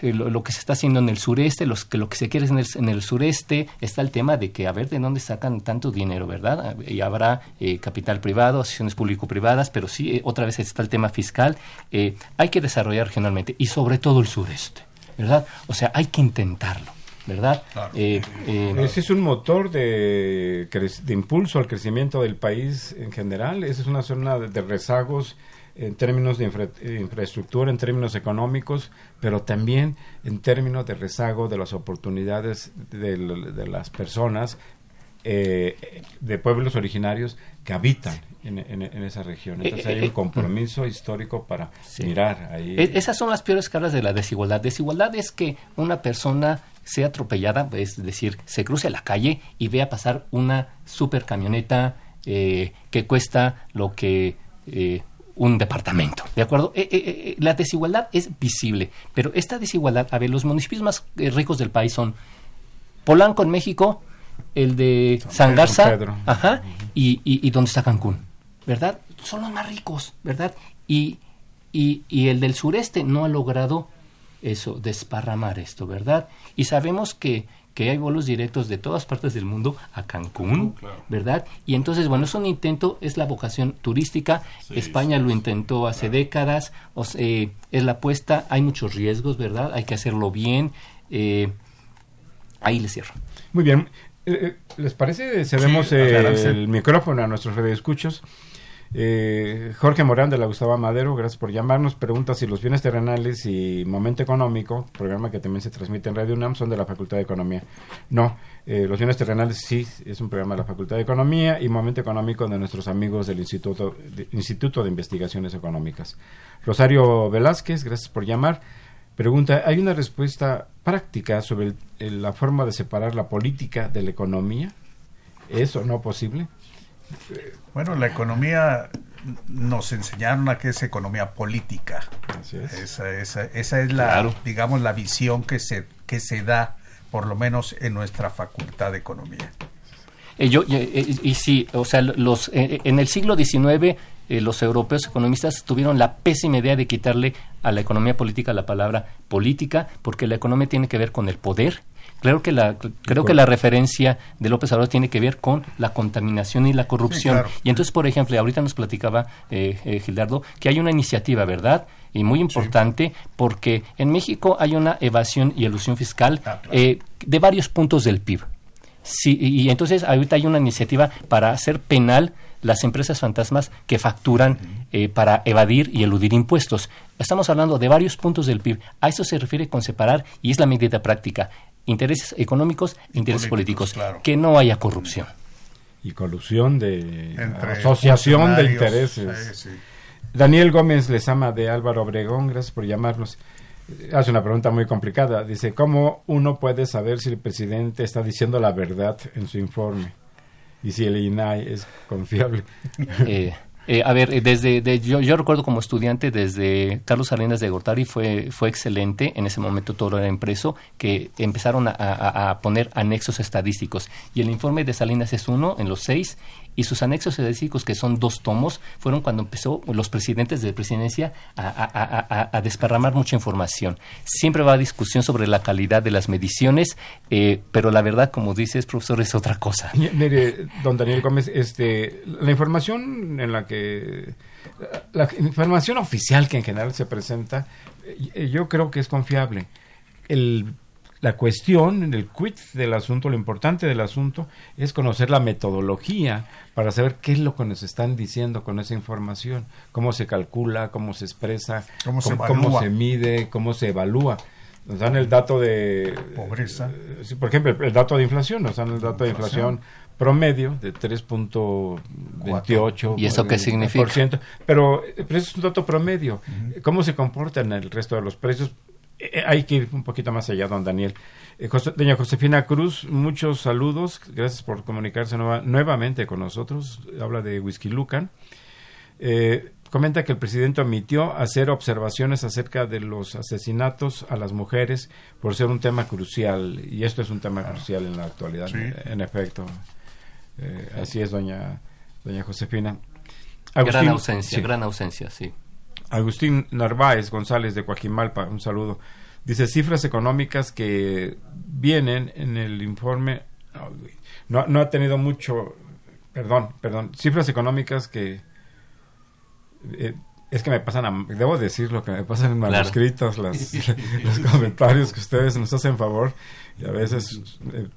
lo, que se está haciendo en el sureste, los, que lo que se quiere en el, en el, sureste, está el tema de que a ver de dónde sacan tanto dinero, ¿verdad? Y habrá capital privado, asociaciones público-privadas, pero sí, otra vez está el tema fiscal. hay que desarrollar regionalmente y sobre todo el sureste. ¿verdad? O sea, hay que intentarlo. ¿Verdad? Eh, eh, Ese es un motor de, de, impulso al crecimiento del país en general. Esa es una zona de, rezagos en términos de infraestructura, en términos económicos, pero también en términos de rezago de las oportunidades de, las personas eh, de pueblos originarios que habitan en, esa región. Eh, Entonces hay eh, un compromiso histórico para mirar ahí. E, esas son las peores caras de la desigualdad. Desigualdad es que una persona sea atropellada, es decir, se cruce la calle y vea pasar una super camioneta eh, que cuesta lo que un departamento, ¿de acuerdo? la desigualdad es visible, pero esta desigualdad, a ver, los municipios más ricos del país son Polanco en México, el de San, Garza, ajá, y, y, y donde está Cancún. ¿verdad? Son los más ricos, ¿verdad? Y, y, y el del sureste no ha logrado eso, desparramar esto, ¿verdad? Y sabemos que, que hay vuelos directos de todas partes del mundo a Cancún, oh, ¿verdad? Y entonces, bueno, es un intento, es la vocación turística. España lo intentó hace décadas, o eh, es la apuesta, hay muchos riesgos, ¿verdad? Hay que hacerlo bien. Eh, ahí le cierro. Muy bien. Eh, ¿Les parece? Cedemos el micrófono a nuestros radioescuchos. Eh, Jorge Morán de la Gustavo Madero, gracias por llamarnos. Pregunta si los bienes terrenales y Momento Económico, programa que también se transmite en Radio UNAM, son de la Facultad de Economía. No, eh, los bienes terrenales sí es un programa de la Facultad de Economía y Momento Económico de nuestros amigos del Instituto de, Instituto de Investigaciones Económicas. Rosario Velázquez, gracias por llamar. Pregunta, ¿hay una respuesta práctica sobre la forma de separar la política de la economía? ¿Es o no posible? Bueno, la economía nos enseñaron a que es economía política. Esa, esa, esa es la, digamos, la visión que se, que se da, por lo menos en nuestra facultad de economía. Eh, yo, eh, y sí, o sea, los, eh, en el siglo XIX los europeos economistas tuvieron la pésima idea de quitarle a la economía política la palabra política, porque la economía tiene que ver con el poder Creo que la, creo que la referencia de López Obrador tiene que ver con la contaminación y la corrupción. Y entonces, por ejemplo, ahorita nos platicaba eh, eh, Gildardo que hay una iniciativa, ¿verdad? Y muy importante porque en México hay una evasión y elusión fiscal ah, eh, de varios puntos del PIB. Sí, y entonces ahorita hay una iniciativa para hacer penal las empresas fantasmas que facturan para evadir y eludir impuestos. Estamos hablando de varios puntos del PIB. A eso se refiere con separar y es la medida práctica intereses económicos e intereses políticos, que no haya corrupción. Y colusión de asociación de intereses. Daniel Gómez Lezama de Álvaro Obregón, gracias por llamarnos. Hace una pregunta muy complicada. Dice, ¿cómo uno puede saber si el presidente está diciendo la verdad en su informe? Y si el INAI es confiable. Eh, eh, a ver, eh, desde yo, yo, recuerdo como estudiante desde Carlos Salinas de Gortari fue, fue excelente, en ese momento todo era impreso, que empezaron a, poner anexos estadísticos. Y el informe de Salinas es uno en los seis y sus anexos estadísticos, que son dos tomos, fueron cuando empezó los presidentes de presidencia a, desparramar mucha información. Siempre va a discusión sobre la calidad de las mediciones, eh, pero la verdad, como dices, profesor, es otra cosa. Mire, don Daniel Gómez, este, la información en la que la información oficial que en general se presenta, eh, yo creo que es confiable. El la cuestión, el quid del asunto, lo importante del asunto es conocer la metodología para saber qué es lo que nos están diciendo con esa información, cómo se calcula, cómo se expresa, cómo, se, mide, cómo se evalúa. nos dan el dato de Pobreza. eh, por ejemplo, el, el dato de inflación, nos dan el dato de inflación promedio de 3.28. ¿Y eso qué significa? por ciento. Pero, eh, pero eso es un dato promedio. ¿Cómo se comportan el resto de los precios? Eh, hay que ir un poquito más allá, don Daniel. Eh, José- doña Josefina Cruz, muchos saludos. Gracias por comunicarse nueva- nuevamente con nosotros. Habla de Whisky Lucan. Eh, comenta que el presidente omitió hacer observaciones acerca de los asesinatos a las mujeres por ser un tema crucial. Y esto es un tema crucial en la actualidad, Sí. en efecto. Eh, así es, doña, doña Josefina. gran ausencia, sí. gran ausencia, sí. Agustín Narváez González de Coajimalpa, un saludo. Dice cifras económicas que vienen en el informe. No, no ha tenido mucho. Perdón, perdón. Cifras económicas que. eh, es que me pasan, a- debo decir lo que me pasan en Claro. manuscritos, las- los comentarios que ustedes nos hacen favor, y a veces eh,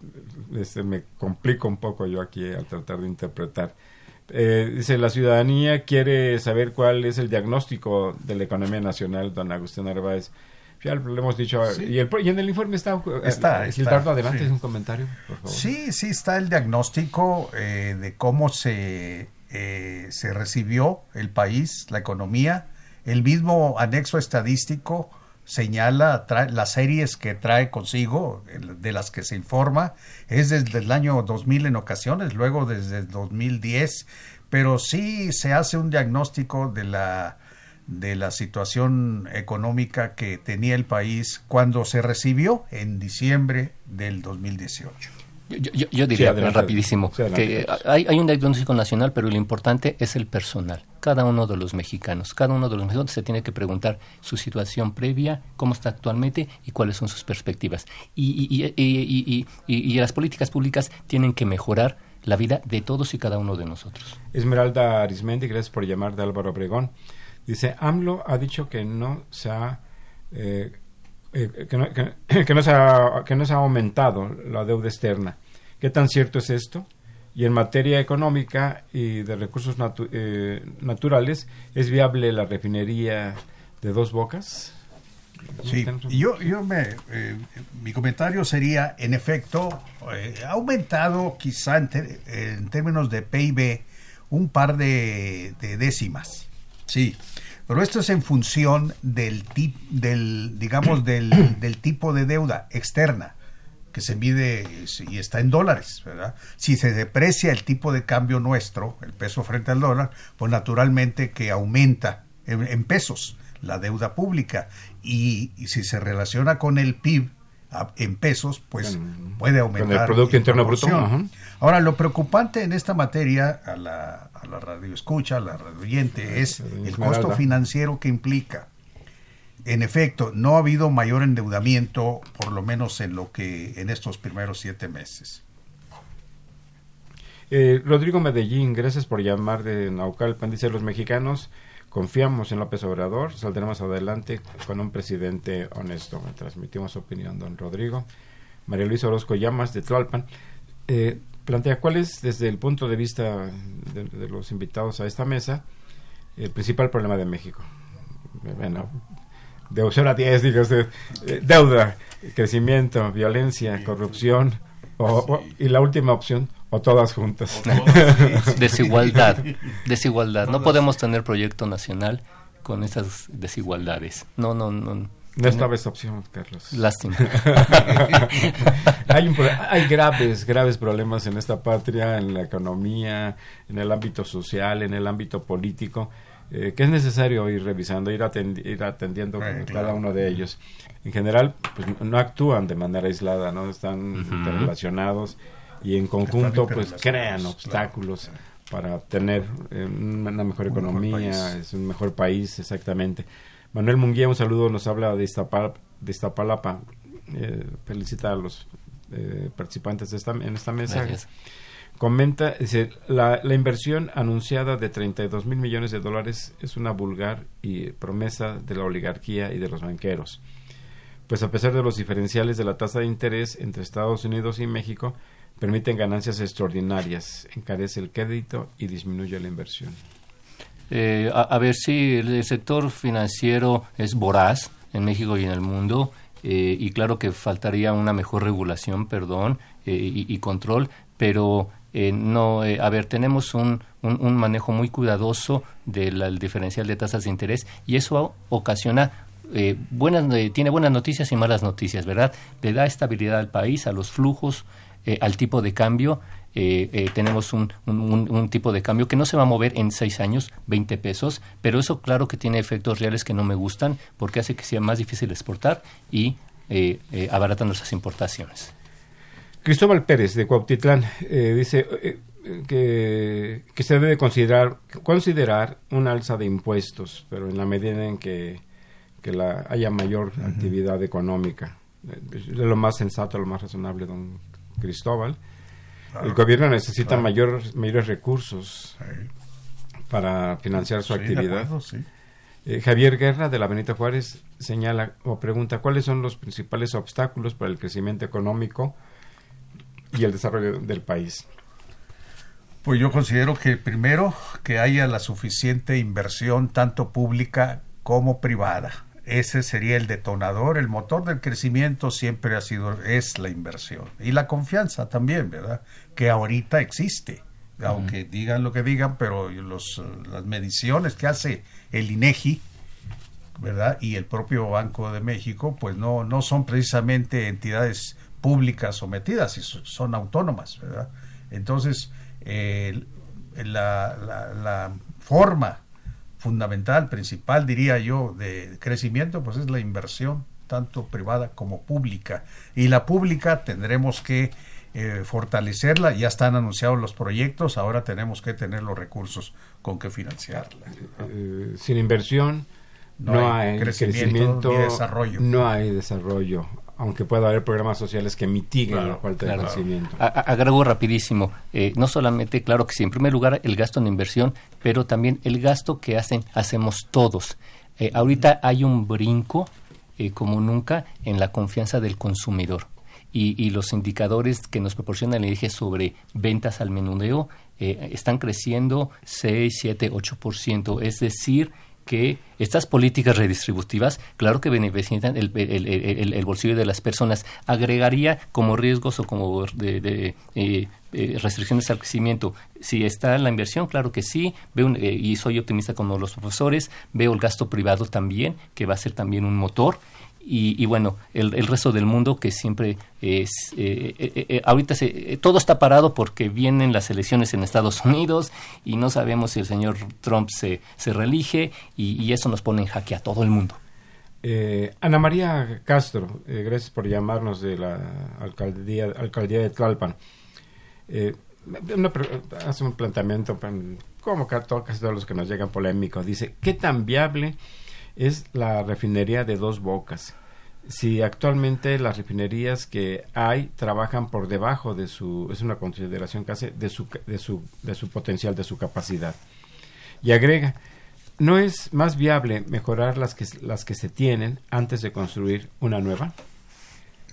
este, me complico un poco yo aquí al tratar de interpretar. Eh, dice, la ciudadanía quiere saber cuál es el diagnóstico de la economía nacional, don Agustín Narváez. Ya lo hemos dicho, Sí. y, el, y en el informe está... eh, Está, Gildardo, adelante, sí. es un comentario, por favor. Sí, sí está el diagnóstico eh, de cómo se, eh, se recibió el país, la economía. El mismo anexo estadístico señala trae- las series que trae consigo, de las que se informa, es desde el año 2000 en ocasiones, luego desde el 2010, pero sí se hace un diagnóstico de la de la situación económica que tenía el país cuando se recibió en diciembre del 2018. Yo, yo- yo diría adelante. rapidísimo Sí, adelante, que Carlos. hay, hay un diagnóstico nacional, pero lo importante es el personal. Cada uno de los mexicanos, cada uno de los mexicanos se tiene que preguntar su situación previa, cómo está actualmente y cuáles son sus perspectivas. Y, y- y- y- y- y- y las políticas públicas tienen que mejorar la vida de todos y cada uno de nosotros. Esmeralda Arismendi, gracias por llamar de Álvaro Obregón. Dice, AMLO ha dicho que no se ha, eh, eh, que, no, que- que no se ha, que no se ha aumentado la deuda externa. ¿Qué tan cierto es esto? Y en materia económica y de recursos natu- eh, naturales, ¿es viable la refinería de dos bocas? Sí, yo, yo me, eh, mi comentario sería, en efecto, eh, ha aumentado quizá en, en términos de PIB un par de, de décimas, sí, pero esto es en función del, tip, del digamos, del, del tipo de deuda externa que se mide y está en dólares, ¿verdad? Si se deprecia el tipo de cambio nuestro, el peso frente al dólar, pues naturalmente que aumenta en, en pesos la deuda pública y, y si se relaciona con el PIB en pesos, pues puede con el aumentar. Producto Interno Bruto. Ahora, lo preocupante en esta materia, a la, a la radio escucha, a la radio oyente, es el costo financiero que implica. En efecto, no ha habido mayor endeudamiento, por lo menos en lo que en estos primeros siete meses. Eh, Rodrigo Medellín, gracias por llamar de Naucalpan. Dice, los mexicanos confiamos en López Obrador, saldremos adelante con un presidente honesto. Me transmitimos su opinión, don Rodrigo. María Luisa Orozco Llamas, de Tlalpan, eh, plantea cuál es, desde el punto de vista de, de los invitados a esta mesa, el principal problema de México. Bueno, de opción a 10, diga usted, eh, deuda, crecimiento, violencia, corrupción, o- o- y la última opción, o todas juntas. Desigualdad, desigualdad. No podemos tener proyecto nacional con esas desigualdades. No, no, no. No estaba esa opción, Carlos. Lástima. hay, un hay graves, graves problemas en esta patria, en la economía, en el ámbito social, en el ámbito político, eh, que es necesario ir revisando, ir, atendi- ir atendiendo Eh, cada claro. uno de ellos. En general, pues no actúan de manera aislada, no están Ujú. interrelacionados y en conjunto, pues crean claro. obstáculos para tener eh, una mejor Un mejor economía, país. es un mejor país, exactamente. Manuel Munguía, un saludo, nos habla de, Iztapal- de Iztapalapa. Eh, felicita a los eh, participantes de esta, en esta mesa. Gracias. Comenta, dice, la, la inversión anunciada de 32 mil millones de dólares es una vulgar y promesa de la oligarquía y de los banqueros. Pues a pesar de los diferenciales de la tasa de interés entre Estados Unidos y México, permiten ganancias extraordinarias, encarece el crédito y disminuye la inversión. Eh, a, ver si el sector financiero es voraz en México y en el mundo eh, y claro que faltaría una mejor regulación, perdón, eh, y, control, pero eh, no, a ver, tenemos un, un, manejo muy cuidadoso del diferencial de tasas de interés y eso ocasiona eh, buenas, eh, tiene buenas noticias y malas noticias, ¿verdad? Le da estabilidad al país, a los flujos, eh, al tipo de cambio. tenemos un, un, un, tipo de cambio que no se va a mover en seis años, 20 pesos, pero eso claro que tiene efectos reales que no me gustan porque hace que sea más difícil exportar y abarata nuestras importaciones. Cristóbal Pérez de Cuautitlán dice que, que, se debe considerar, considerar un alza de impuestos, pero en la medida en que que la, haya mayor uh -huh. actividad económica. Es lo más sensato, lo más razonable, don Cristóbal. Claro. El gobierno necesita claro. mayor, mayores recursos sí. para financiar su sí, actividad. Acuerdo, sí. eh, Javier Guerra, de la Benito Juárez, señala o pregunta cuáles son los principales obstáculos para el crecimiento económico y el desarrollo del país. Pues yo considero que primero que haya la suficiente inversión tanto pública como privada ese sería el detonador, el motor del crecimiento siempre ha sido, es la inversión. Y la confianza también, ¿verdad? Que ahorita existe, aunque uh -huh. digan lo que digan, pero los, las mediciones que hace el INEGI, ¿verdad? Y el propio Banco de México, pues no, no son precisamente entidades públicas sometidas, son autónomas, ¿verdad? Entonces, eh, la, la, la forma fundamental, principal, diría yo, de crecimiento, pues es la inversión, tanto privada como pública. Y la pública tendremos que eh, fortalecerla, ya están anunciados los proyectos, ahora tenemos que tener los recursos con que financiarla. Eh, sin inversión no, no hay, hay, crecimiento, crecimiento ni desarrollo. No hay desarrollo aunque pueda haber programas sociales que mitiguen claro, la falta claro. de crecimiento. A, agrego rapidísimo, eh, no solamente, claro que sí, en primer lugar el gasto en inversión, pero también el gasto que hacen, hacemos todos. Eh, ahorita hay un brinco, eh, como nunca, en la confianza del consumidor. Y, y, los indicadores que nos proporciona el INEGI sobre ventas al menudeo eh, están creciendo 6, 7, 8%. Es decir, que estas políticas redistributivas, claro que benefician el, el, el, el, bolsillo de las personas, agregaría como riesgos o como de, de eh, eh, restricciones al crecimiento. Si está la inversión, claro que sí, veo eh, y soy optimista como los profesores, veo el gasto privado también, que va a ser también un motor. Y, y, bueno, el, el, resto del mundo que siempre es, eh, eh, eh, ahorita se, todo está parado porque vienen las elecciones en Estados Unidos y no sabemos si el señor Trump se, se reelige y, eso nos pone en jaque a todo el mundo. Ana María Castro, gracias por llamarnos de la alcaldía, alcaldía de Tlalpan. Una, hace un planteamiento, como casi todos los que nos llegan polémicos, dice, ¿qué tan viable es la refinería de dos bocas. Si actualmente las refinerías que hay trabajan por debajo de su, es una consideración casi de su, de su, de su potencial, de su capacidad. Y agrega, ¿no es más viable mejorar las que, las que se tienen antes de construir una nueva?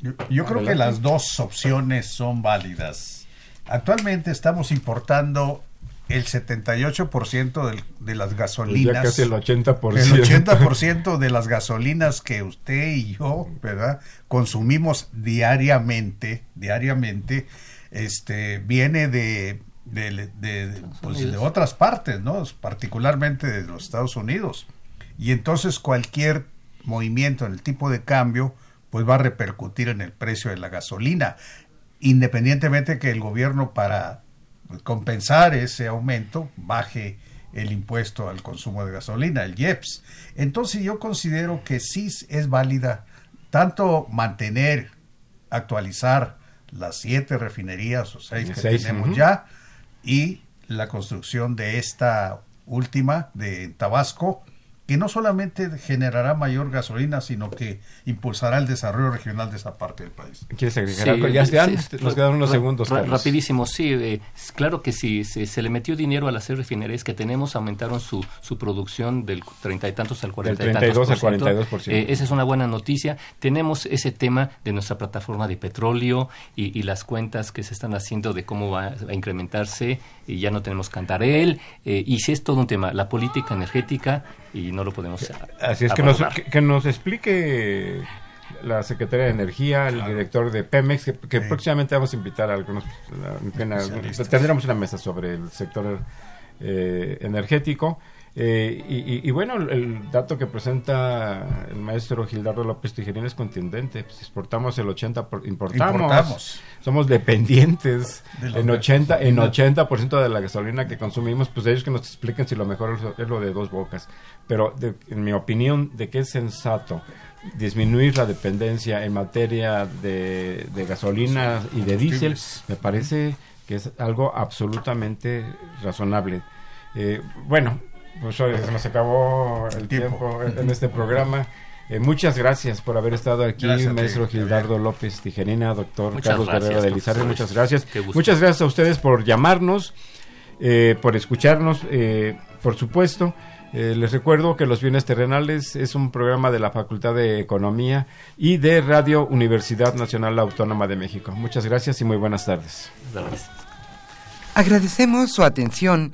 Yo, yo creo que las dos opciones son válidas. Actualmente estamos importando el 78% de, de las gasolinas. Ya casi el 80%. El 80% de las gasolinas que usted y yo, ¿verdad? Consumimos diariamente, diariamente, este, viene de, de, de, pues, de otras partes, ¿no? Particularmente de los Estados Unidos. Y entonces cualquier movimiento en el tipo de cambio, pues va a repercutir en el precio de la gasolina. Independientemente que el gobierno para compensar ese aumento, baje el impuesto al consumo de gasolina, el IEPS. Entonces yo considero que sí es válida tanto mantener, actualizar las siete refinerías o seis que seis, tenemos uh -huh. ya y la construcción de esta última de Tabasco, que no solamente generará mayor gasolina, sino que impulsará el desarrollo regional de esa parte del país. ¿Quieres agregar sí, algo? Ya sí, nos quedan unos segundos. Ra rapidísimo, sí. Eh, claro que sí, se, se, le metió dinero a las seis refinerías que tenemos, aumentaron su, su producción del treinta y tantos al cuarenta y tantos al 42 por eh, esa es una buena noticia. Tenemos ese tema de nuestra plataforma de petróleo y, y las cuentas que se están haciendo de cómo va a incrementarse y ya no tenemos Cantarel. Eh, y sí es todo un tema, la política energética y no lo podemos así es que nos, que, que nos, explique la Secretaría de Energía, el director de Pemex, que, próximamente vamos a invitar a algunos, tendremos una mesa sobre el sector eh, energético. Eh, y, bueno, el, dato que presenta el maestro Gildardo López Tijerín es contundente. Pues exportamos el 80%, por, importamos, somos dependientes en 80, en 80% de la gasolina que consumimos. Pues ellos que nos expliquen si lo mejor es, lo de dos bocas. Pero en mi opinión, de que es sensato disminuir la dependencia en materia de, gasolina y de diésel, me parece que es algo absolutamente razonable. Eh, bueno, pues se nos acabó el tiempo, en este programa. Eh, muchas gracias por haber estado aquí, maestro Gildardo López Tijerina, doctor Carlos Guerrero de Lizarre, muchas gracias. Muchas gracias a ustedes por llamarnos, eh, por escucharnos, eh, por supuesto. les recuerdo que Los Bienes Terrenales es un programa de la Facultad de Economía y de Radio Universidad Nacional Autónoma de México. Muchas gracias y muy buenas tardes. Agradecemos su atención